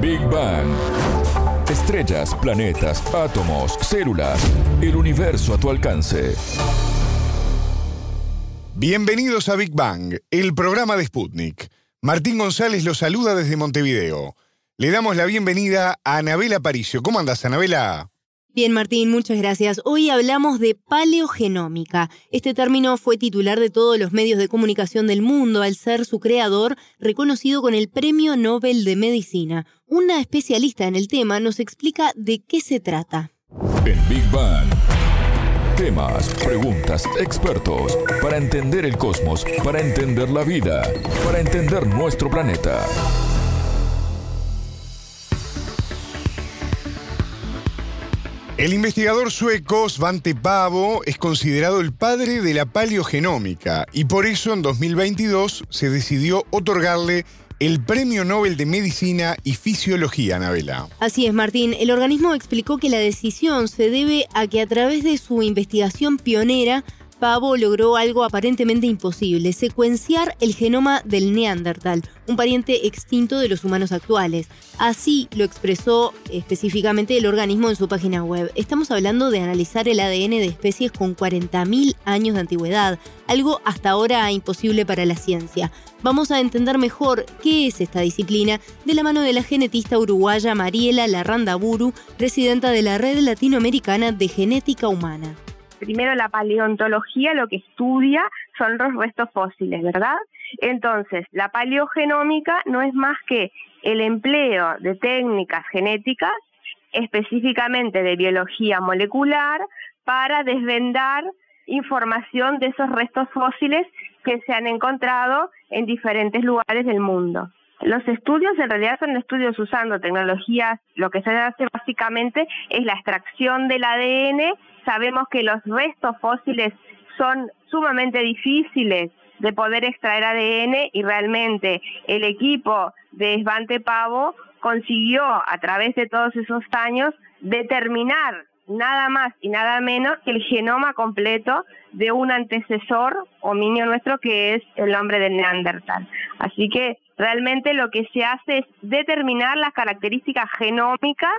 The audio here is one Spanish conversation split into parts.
Big Bang. Estrellas, planetas, átomos, células, el universo a tu alcance. Bienvenidos a Big Bang, el programa de Sputnik. Martín González los saluda desde Montevideo. Le damos la bienvenida a Anabela Paricio. ¿Cómo andas, Anabela? Bien, Martín, muchas gracias. Hoy hablamos de paleogenómica. Este término fue titular de todos los medios de comunicación del mundo al ser su creador reconocido con el Premio Nobel de Medicina. Una especialista en el tema nos explica de qué se trata. En Big Bang. Temas, preguntas, expertos, para entender el cosmos, para entender la vida, para entender nuestro planeta. El investigador sueco Svante Pavo es considerado el padre de la paleogenómica y por eso en 2022 se decidió otorgarle el Premio Nobel de Medicina y Fisiología, Anabela. Así es, Martín. El organismo explicó que la decisión se debe a que a través de su investigación pionera Pavo logró algo aparentemente imposible, secuenciar el genoma del Neandertal, un pariente extinto de los humanos actuales. Así lo expresó específicamente el organismo en su página web. Estamos hablando de analizar el ADN de especies con 40.000 años de antigüedad, algo hasta ahora imposible para la ciencia. Vamos a entender mejor qué es esta disciplina de la mano de la genetista uruguaya Mariela Larrandaburu, presidenta de la Red Latinoamericana de Genética Humana primero la paleontología lo que estudia son los restos fósiles, ¿verdad? Entonces, la paleogenómica no es más que el empleo de técnicas genéticas, específicamente de biología molecular, para desvendar información de esos restos fósiles que se han encontrado en diferentes lugares del mundo. Los estudios en realidad son estudios usando tecnologías, lo que se hace básicamente es la extracción del ADN. Sabemos que los restos fósiles son sumamente difíciles de poder extraer ADN y realmente el equipo de Esbante Pavo consiguió a través de todos esos años determinar nada más y nada menos que el genoma completo de un antecesor hominio nuestro que es el hombre del Neandertal. Así que realmente lo que se hace es determinar las características genómicas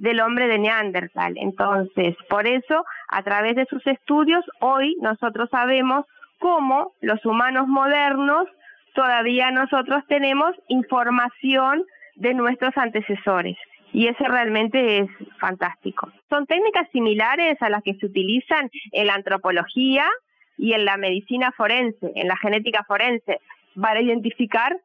del hombre de Neandertal. Entonces, por eso, a través de sus estudios, hoy nosotros sabemos cómo los humanos modernos todavía nosotros tenemos información de nuestros antecesores y eso realmente es fantástico. Son técnicas similares a las que se utilizan en la antropología y en la medicina forense, en la genética forense, para identificar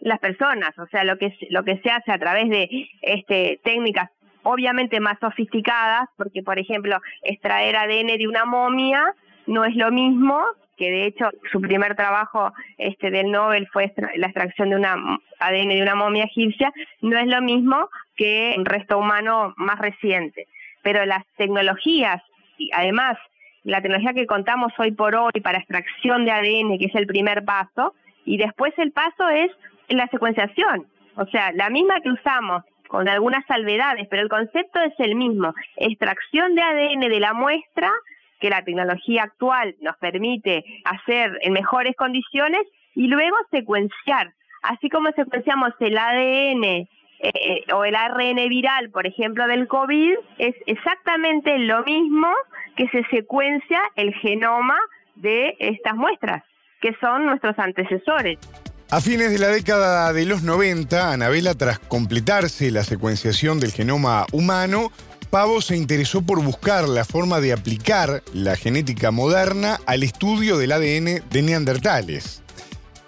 las personas, o sea, lo que lo que se hace a través de este técnicas obviamente más sofisticadas, porque por ejemplo, extraer ADN de una momia no es lo mismo que de hecho su primer trabajo este del Nobel fue la extracción de una ADN de una momia egipcia, no es lo mismo que un resto humano más reciente. Pero las tecnologías, y además la tecnología que contamos hoy por hoy para extracción de ADN, que es el primer paso, y después el paso es la secuenciación, o sea, la misma que usamos con algunas salvedades, pero el concepto es el mismo, extracción de ADN de la muestra que la tecnología actual nos permite hacer en mejores condiciones y luego secuenciar. Así como secuenciamos el ADN eh, eh, o el ARN viral, por ejemplo, del COVID, es exactamente lo mismo que se secuencia el genoma de estas muestras, que son nuestros antecesores. A fines de la década de los 90, Anabela, tras completarse la secuenciación del genoma humano, Pavo se interesó por buscar la forma de aplicar la genética moderna al estudio del ADN de neandertales.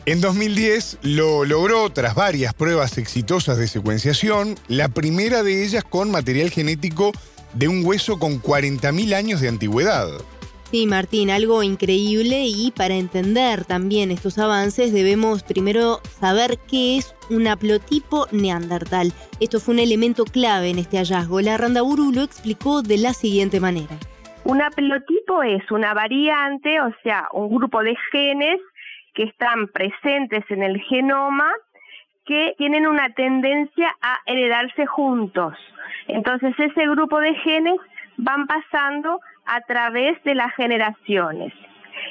En 2010 lo logró tras varias pruebas exitosas de secuenciación, la primera de ellas con material genético de un hueso con 40.000 años de antigüedad. Sí, Martín, algo increíble y para entender también estos avances debemos primero saber qué es un haplotipo neandertal. Esto fue un elemento clave en este hallazgo. La Randaburu lo explicó de la siguiente manera. Un haplotipo es una variante, o sea, un grupo de genes que están presentes en el genoma que tienen una tendencia a heredarse juntos. Entonces ese grupo de genes van pasando a través de las generaciones.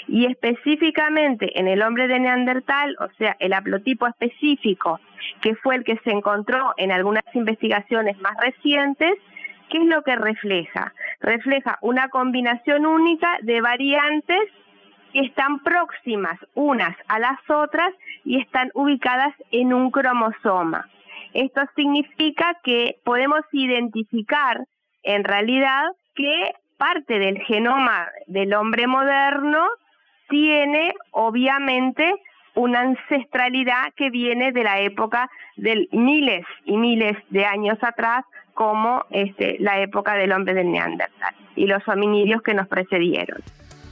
y específicamente en el hombre de Neandertal, o sea, el haplotipo específico, que fue el que se encontró en algunas investigaciones más recientes, ¿qué es lo que refleja? Refleja una combinación única de variantes que están próximas unas a las otras y están ubicadas en un cromosoma. Esto significa que podemos identificar en realidad que parte del genoma del hombre moderno tiene obviamente una ancestralidad que viene de la época de miles y miles de años atrás, como este, la época del hombre del Neandertal y los hominidios que nos precedieron.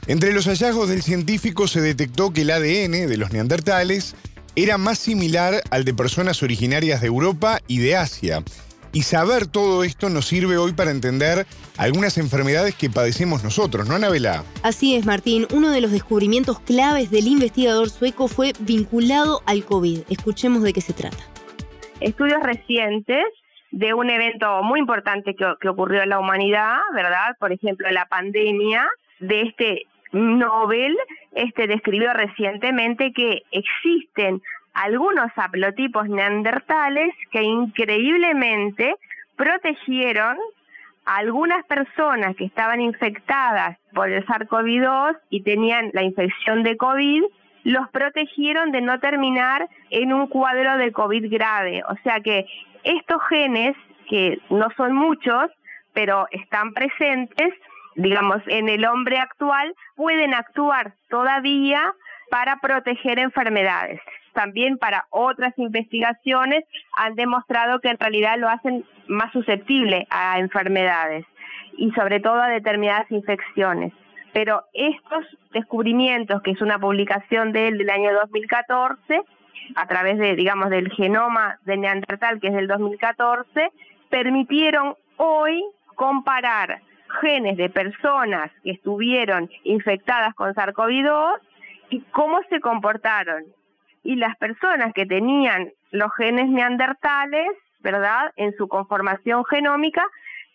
Entre los hallazgos del científico se detectó que el ADN de los neandertales era más similar al de personas originarias de Europa y de Asia. Y saber todo esto nos sirve hoy para entender algunas enfermedades que padecemos nosotros, ¿no, Anabela? Así es, Martín. Uno de los descubrimientos claves del investigador sueco fue vinculado al COVID. Escuchemos de qué se trata. Estudios recientes de un evento muy importante que, que ocurrió en la humanidad, ¿verdad? Por ejemplo, la pandemia de este Nobel este, describió recientemente que existen algunos haplotipos neandertales que increíblemente protegieron algunas personas que estaban infectadas por el SARS-CoV-2 y tenían la infección de COVID, los protegieron de no terminar en un cuadro de COVID grave. O sea que estos genes, que no son muchos, pero están presentes, digamos, en el hombre actual pueden actuar todavía para proteger enfermedades. También para otras investigaciones han demostrado que en realidad lo hacen más susceptible a enfermedades y sobre todo a determinadas infecciones. Pero estos descubrimientos, que es una publicación de del año 2014, a través de, digamos, del genoma de Neandertal, que es del 2014, permitieron hoy comparar genes de personas que estuvieron infectadas con SARS-CoV-2 y cómo se comportaron. Y las personas que tenían los genes neandertales, ¿verdad? En su conformación genómica,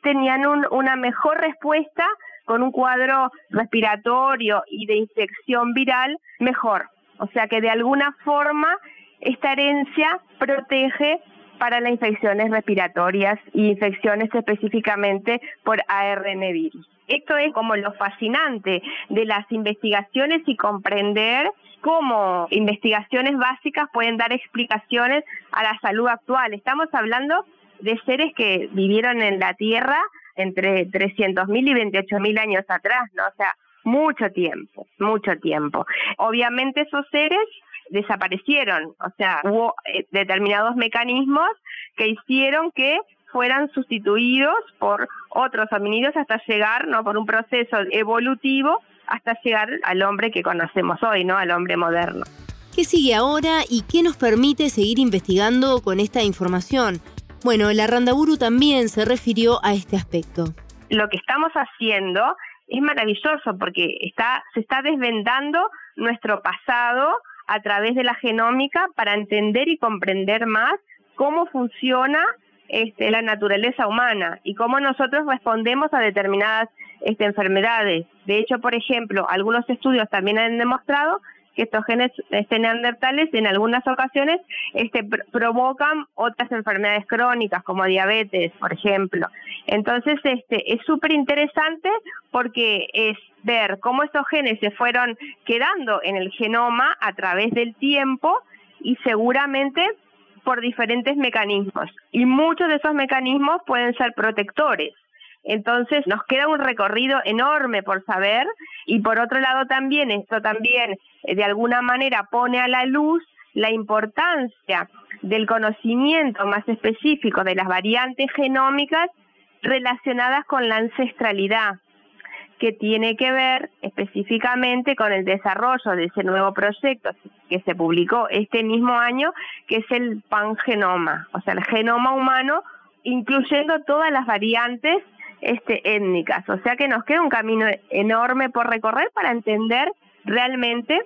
tenían una mejor respuesta con un cuadro respiratorio y de infección viral mejor. O sea que de alguna forma esta herencia protege para las infecciones respiratorias y infecciones específicamente por ARN virus. Esto es como lo fascinante de las investigaciones y comprender cómo investigaciones básicas pueden dar explicaciones a la salud actual. Estamos hablando de seres que vivieron en la Tierra entre 300.000 y 28.000 años atrás, ¿no? O sea, mucho tiempo, mucho tiempo. Obviamente esos seres desaparecieron, o sea, hubo eh, determinados mecanismos que hicieron que fueran sustituidos por otros hominidos hasta llegar, ¿no? por un proceso evolutivo hasta llegar al hombre que conocemos hoy, ¿no? al hombre moderno. ¿Qué sigue ahora y qué nos permite seguir investigando con esta información? Bueno, la Randaburu también se refirió a este aspecto. Lo que estamos haciendo es maravilloso porque está, se está desvendando nuestro pasado a través de la genómica para entender y comprender más cómo funciona este, la naturaleza humana y cómo nosotros respondemos a determinadas este, enfermedades. De hecho, por ejemplo, algunos estudios también han demostrado que estos genes este, neandertales en algunas ocasiones este, provocan otras enfermedades crónicas como diabetes, por ejemplo. Entonces, este, es súper interesante porque es ver cómo estos genes se fueron quedando en el genoma a través del tiempo y seguramente por diferentes mecanismos. Y muchos de esos mecanismos pueden ser protectores. Entonces nos queda un recorrido enorme por saber y por otro lado también esto también eh, de alguna manera pone a la luz la importancia del conocimiento más específico de las variantes genómicas relacionadas con la ancestralidad que tiene que ver específicamente con el desarrollo de ese nuevo proyecto que se publicó este mismo año, que es el pangenoma, o sea, el genoma humano, incluyendo todas las variantes este, étnicas. O sea que nos queda un camino enorme por recorrer para entender realmente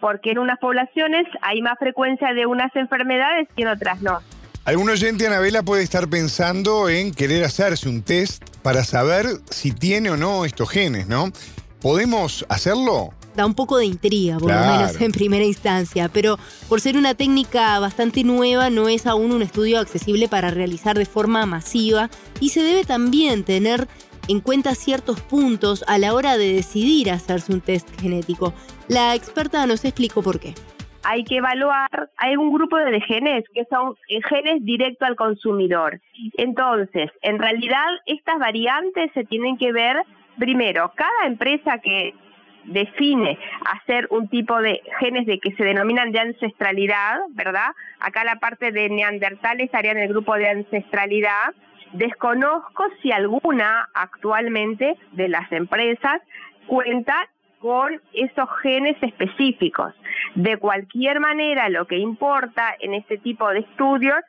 por qué en unas poblaciones hay más frecuencia de unas enfermedades y en otras no. Algún oyente, Anabela, puede estar pensando en querer hacerse un test para saber si tiene o no estos genes, ¿no? ¿Podemos hacerlo? Da un poco de intriga, por lo menos en primera instancia, pero por ser una técnica bastante nueva no es aún un estudio accesible para realizar de forma masiva y se debe también tener en cuenta ciertos puntos a la hora de decidir hacerse un test genético. La experta nos explicó por qué hay que evaluar, hay un grupo de genes que son genes directo al consumidor. Entonces, en realidad estas variantes se tienen que ver, primero, cada empresa que define hacer un tipo de genes de que se denominan de ancestralidad, ¿verdad? Acá la parte de neandertal estaría en el grupo de ancestralidad. Desconozco si alguna actualmente de las empresas cuenta con esos genes específicos. De cualquier manera, lo que importa en este tipo de estudios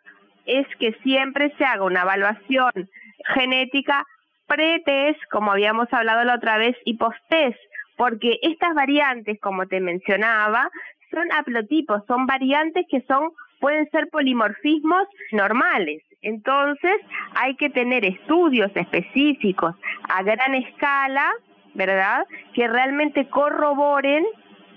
es que siempre se haga una evaluación genética pre-test, como habíamos hablado la otra vez, y post-test, porque estas variantes, como te mencionaba, son haplotipos, son variantes que son pueden ser polimorfismos normales. Entonces, hay que tener estudios específicos a gran escala ¿verdad? Que realmente corroboren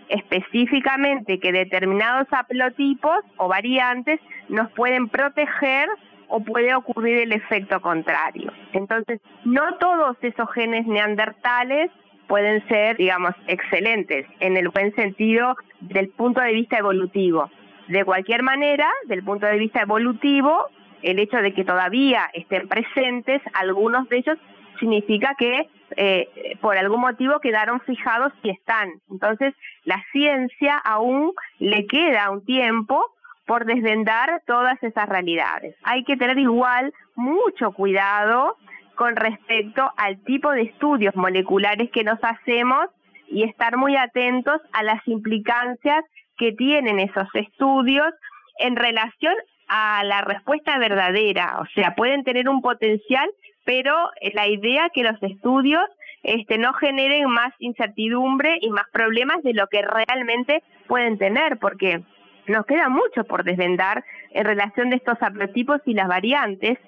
específicamente que determinados haplotipos o variantes nos pueden proteger o puede ocurrir el efecto contrario. Entonces, no todos esos genes neandertales pueden ser, digamos, excelentes en el buen sentido del punto de vista evolutivo. De cualquier manera, del punto de vista evolutivo, el hecho de que todavía estén presentes, algunos de ellos significa que eh, por algún motivo quedaron fijados y están. Entonces, la ciencia aún le queda un tiempo por desvendar todas esas realidades. Hay que tener igual mucho cuidado con respecto al tipo de estudios moleculares que nos hacemos y estar muy atentos a las implicancias que tienen esos estudios en relación a la respuesta verdadera. O sea, pueden tener un potencial pero la idea que los estudios este, no generen más incertidumbre y más problemas de lo que realmente pueden tener, porque nos queda mucho por desvendar en relación de estos haplotipos y las variantes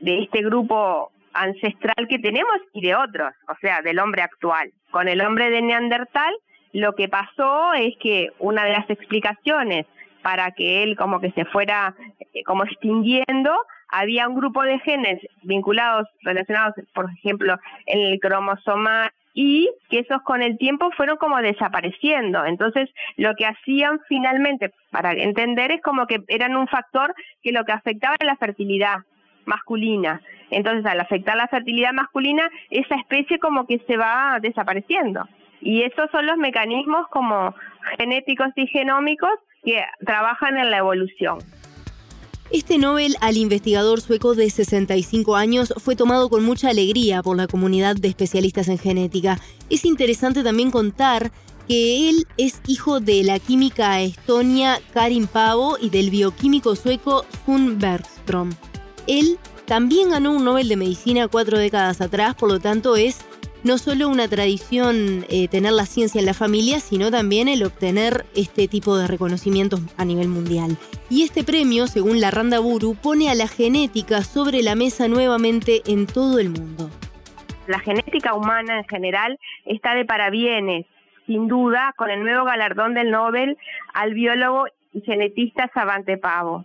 de este grupo ancestral que tenemos y de otros, o sea, del hombre actual. Con el hombre de Neandertal, lo que pasó es que una de las explicaciones para que él como que se fuera eh, como extinguiendo había un grupo de genes vinculados, relacionados, por ejemplo, en el cromosoma y que esos con el tiempo fueron como desapareciendo. Entonces, lo que hacían finalmente, para entender, es como que eran un factor que lo que afectaba era la fertilidad masculina. Entonces, al afectar la fertilidad masculina, esa especie como que se va desapareciendo. Y esos son los mecanismos como genéticos y genómicos que trabajan en la evolución. Este Nobel al investigador sueco de 65 años fue tomado con mucha alegría por la comunidad de especialistas en genética. Es interesante también contar que él es hijo de la química estonia Karin Pavo y del bioquímico sueco Sun Bergström. Él también ganó un Nobel de Medicina cuatro décadas atrás, por lo tanto es no solo una tradición eh, tener la ciencia en la familia, sino también el obtener este tipo de reconocimientos a nivel mundial. Y este premio, según la Randa Buru, pone a la genética sobre la mesa nuevamente en todo el mundo. La genética humana en general está de parabienes, sin duda, con el nuevo galardón del Nobel al biólogo y genetista Savante Pavo,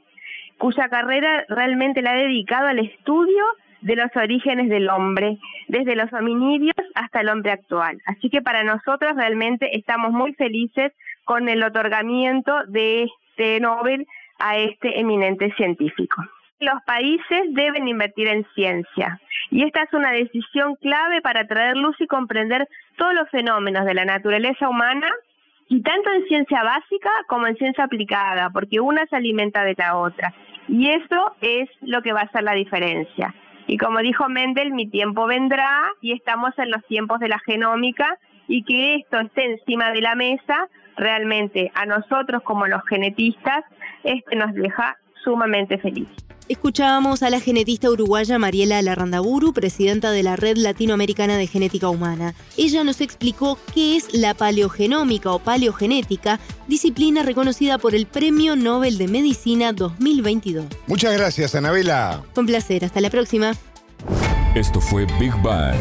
cuya carrera realmente la ha dedicado al estudio de los orígenes del hombre, desde los hominidios hasta el hombre actual. Así que para nosotros realmente estamos muy felices con el otorgamiento de este Nobel a este eminente científico. Los países deben invertir en ciencia y esta es una decisión clave para traer luz y comprender todos los fenómenos de la naturaleza humana y tanto en ciencia básica como en ciencia aplicada, porque una se alimenta de la otra. Y eso es lo que va a hacer la diferencia. Y como dijo Mendel, mi tiempo vendrá y estamos en los tiempos de la genómica y que esto esté encima de la mesa, realmente a nosotros como los genetistas, este nos deja sumamente felices. Escuchábamos a la genetista uruguaya Mariela Larrandaburu, presidenta de la Red Latinoamericana de Genética Humana. Ella nos explicó qué es la paleogenómica o paleogenética, disciplina reconocida por el Premio Nobel de Medicina 2022. Muchas gracias, Anabela. Con placer, hasta la próxima. Esto fue Big Bang.